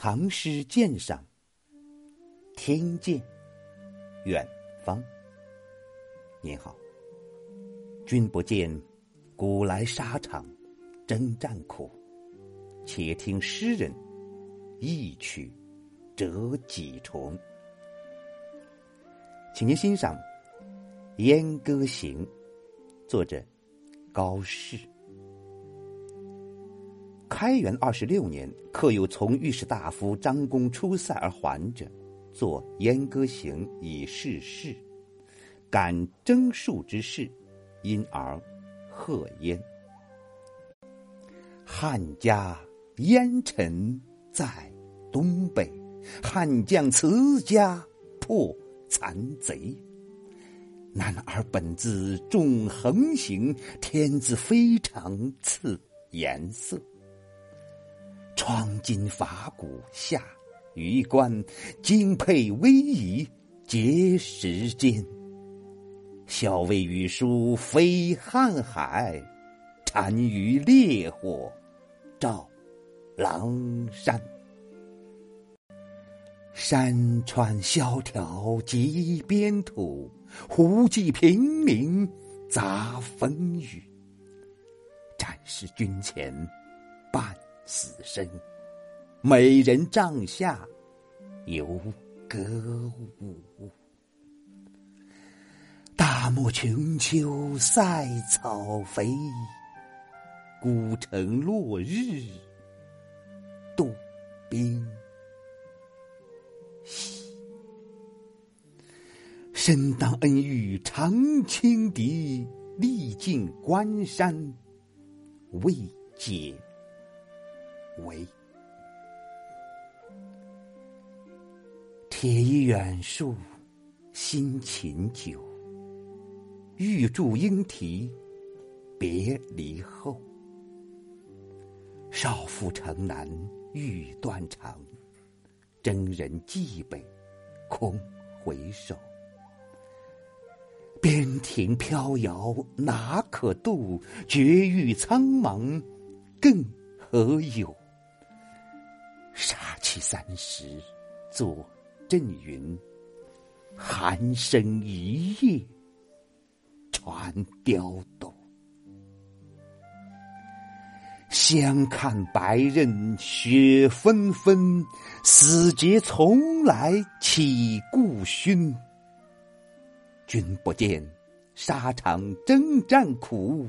唐诗鉴赏，听见远方。您好，君不见，古来沙场征战苦。且听诗人一曲折几重。请您欣赏《燕歌行》，作者高适。开元二十六年，客有从御史大夫张公出塞而还者，作《燕歌行》以示事，感征戍之事，因而贺焉。汉家烟尘在东北，汉将辞家破。残贼，男儿本自重横行，天子非常赐颜色。窗金伐鼓下榆关，精沛逶迤结时间。校尉羽书飞瀚海，单于烈火照狼山。山川萧条极边土，胡骑平明杂风雨。战士军前半死生，美人帐下游歌舞。大漠穷秋塞草肥，孤城落日堕冰。身当恩遇常轻敌，历尽关山未解为。铁衣远戍辛勤久，玉柱应啼别离后。少妇城南欲断肠，征人蓟北空回首。边庭飘摇哪可度？绝域苍茫更何有？三十作阵云，寒声一夜传刁斗。相看白刃雪纷纷，死节从来岂顾勋？君不见，沙场征战苦，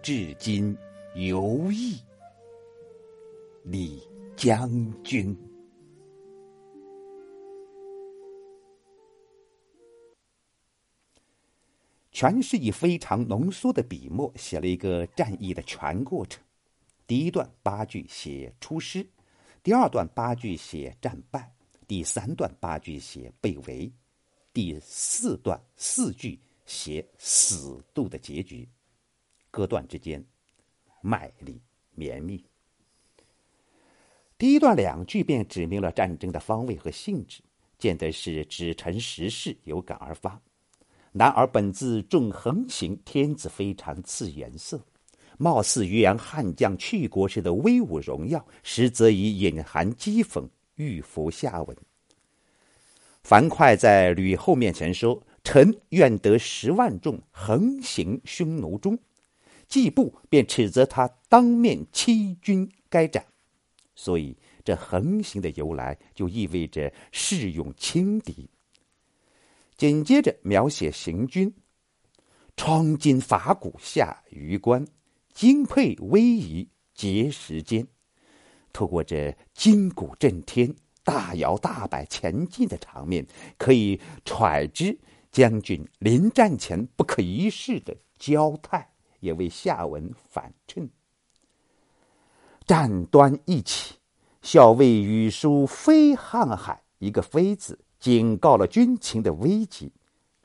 至今犹忆李将军。全是以非常浓缩的笔墨写了一个战役的全过程。第一段八句写出师，第二段八句写战败，第三段八句写被围。第四段四句写死斗的结局，各段之间脉力绵密。第一段两句便指明了战争的方位和性质，见得是只陈时事，有感而发。男儿本自重横行，天子非常赐颜色，貌似渔阳悍将去国时的威武荣耀，实则以隐含讥讽，欲伏下文。樊哙在吕后面前说：“臣愿得十万众，横行匈奴中。”季布便斥责他当面欺君该斩。所以这横行的由来，就意味着恃勇轻敌。紧接着描写行军，窗金伐鼓下榆关，精沛逶迤结时间。透过这金鼓震天。大摇大摆前进的场面，可以揣知将军临战前不可一世的交态，也为下文反衬。战端一起，校尉羽书飞瀚海，一个“飞”字，警告了军情的危急。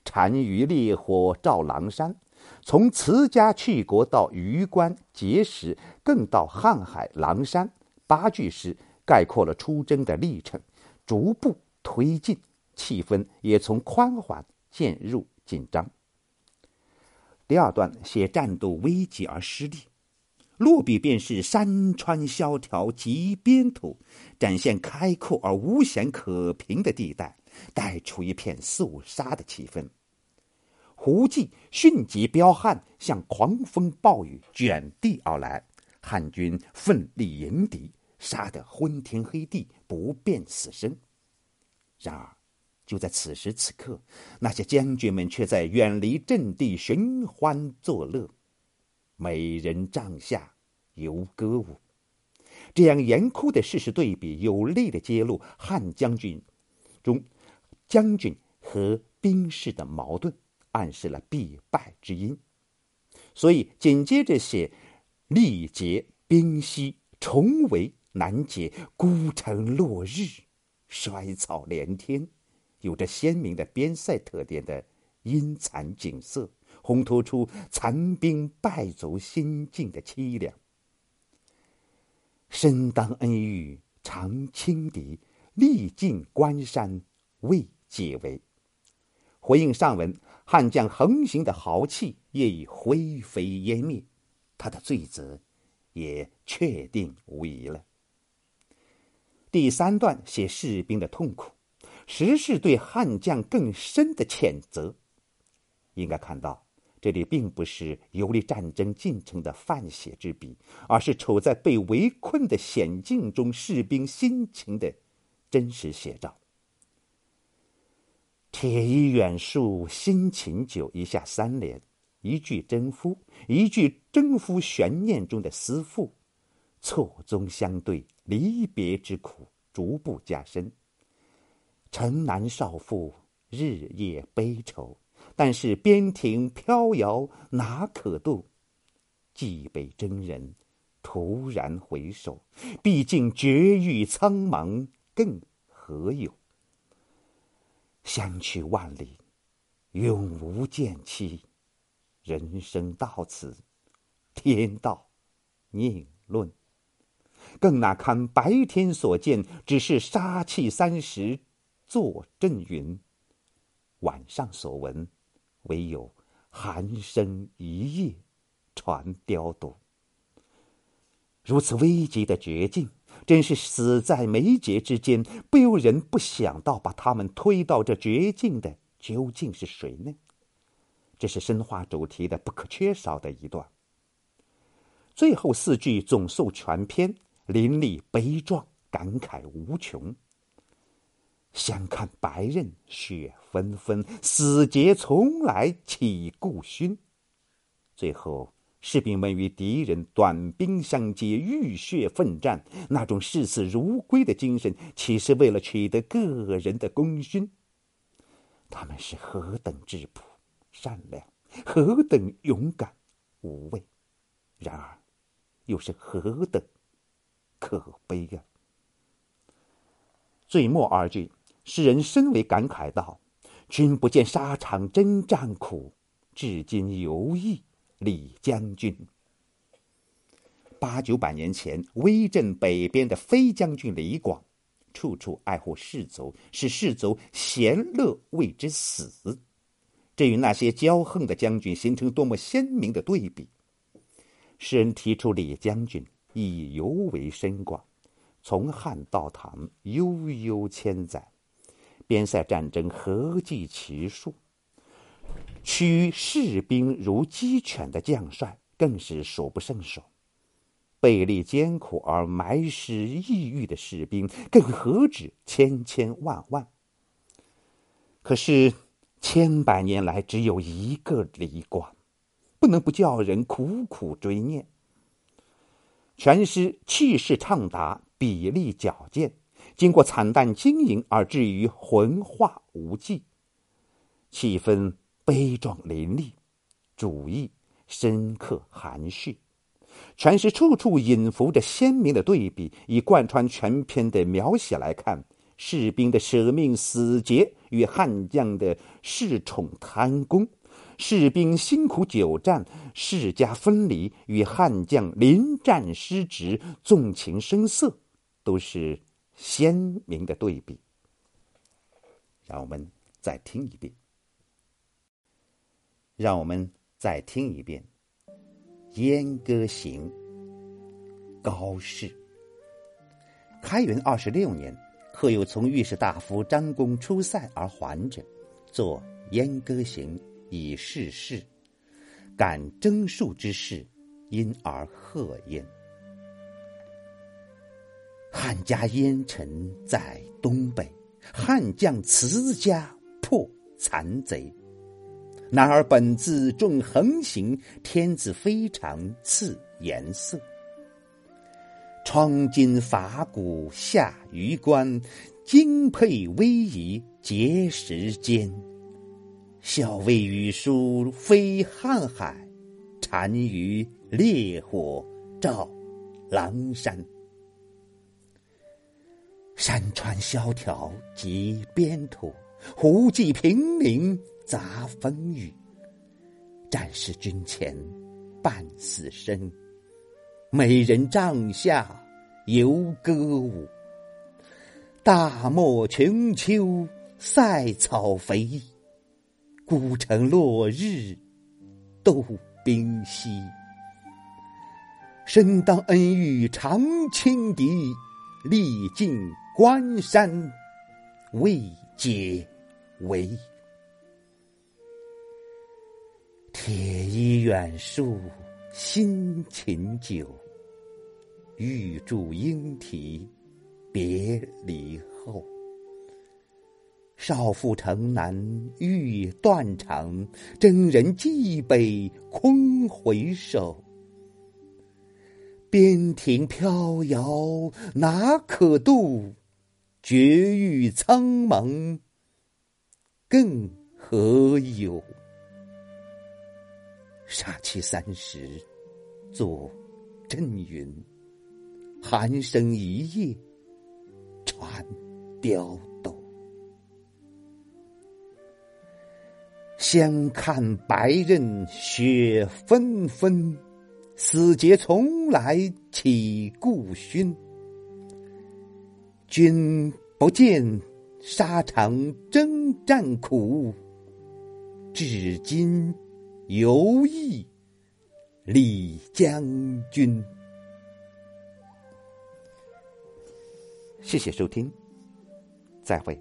单于烈火照狼山，从辞家去国到榆关碣石，更到瀚海、狼山，八句诗。概括了出征的历程，逐步推进，气氛也从宽缓渐入紧张。第二段写战斗危急而失利，落笔便是山川萧条极边土，展现开阔而无险可平的地带，带出一片肃杀的气氛。胡骑迅疾彪悍，像狂风暴雨卷地而来，汉军奋力迎敌，杀得昏天黑地，不辨死生。然而，就在此时此刻，那些将军们却在远离阵地寻欢作乐，美人帐下游歌舞。这样严酷的事实对比，有力的揭露汉将军中将军和兵士的矛盾。暗示了必败之因，所以紧接着写“力竭兵稀，重围难解，孤城落日，衰草连天”，有着鲜明的边塞特点的阴惨景色，烘托出残兵败卒心境的凄凉。身当恩遇常轻敌，历尽关山未解围。回应上文。汉将横行的豪气也已灰飞烟灭，他的罪责也确定无疑了。第三段写士兵的痛苦，实是对汉将更深的谴责。应该看到，这里并不是游历战争进程的泛写之笔，而是处在被围困的险境中士兵心情的真实写照。铁衣远戍辛勤久，一下三联，一句征夫，一句征夫悬念中的思妇，错综相对，离别之苦逐步加深。城南少妇日夜悲愁，但是边庭飘摇哪可渡？蓟北征人突然回首，毕竟绝域苍茫，更何有？相去万里，永无见期。人生到此，天道宁论？更哪堪白天所见，只是杀气三十坐阵云；晚上所闻，唯有寒声一夜传雕毒。如此危急的绝境。真是死在眉睫之间，不由人不想到，把他们推到这绝境的究竟是谁呢？这是深化主题的不可缺少的一段。最后四句总述全篇，淋漓悲壮，感慨无穷。相看白刃雪纷纷，死节从来岂顾勋？最后。士兵们与敌人短兵相接，浴血奋战，那种视死如归的精神，岂是为了取得个人的功勋？他们是何等质朴、善良，何等勇敢、无畏，然而，又是何等可悲啊！最末二句，诗人深为感慨道：“君不见沙场征战苦，至今犹忆。”李将军，八九百年前威震北边的飞将军李广，处处爱护士卒，使士卒闲乐为之死，这与那些骄横的将军形成多么鲜明的对比！诗人提出李将军意义尤为深广。从汉到唐，悠悠千载，边塞战争何计其数？驱士兵如鸡犬的将帅更是数不胜数，背力艰苦而埋尸异域的士兵更何止千千万万。可是千百年来只有一个李广，不能不叫人苦苦追念。全诗气势畅达，笔力矫健，经过惨淡经营而至于浑化无际，气氛。悲壮凌厉，主义深刻含蓄，全诗处处隐伏着鲜明的对比。以贯穿全篇的描写来看，士兵的舍命死节与汉将的恃宠贪功，士兵辛苦久战、世家分离与汉将临战失职、纵情声色，都是鲜明的对比。让我们再听一遍。让我们再听一遍《燕歌行》，高适。开元二十六年，客有从御史大夫张公出塞而还者，作燕歌行以示事。感征戍之事，因而贺焉。汉家烟尘在东北，汉将慈家破残贼。男儿本自重横行，天子非常赐颜色。窗金法鼓下榆关，精佩威仪结时间。校尉羽书飞瀚海，单于烈火照狼山。山川萧条及边土，胡骑平陵杂风雨。战士军前半死生，美人帐下犹歌舞。大漠穷秋塞草肥。孤城落日斗兵稀，身当恩遇常轻敌，历尽关山未解围。铁衣远戍辛勤久，玉柱应啼别离后。少妇城南欲断肠，征人蓟北空回首。边庭飘摇哪可度？绝域苍茫更何有？杀气三十作阵云，寒声一夜传刁斗。相看白刃雪纷纷，死节从来岂顾勋？君不见沙场征战苦，至今犹忆李将军。谢谢收听，再会。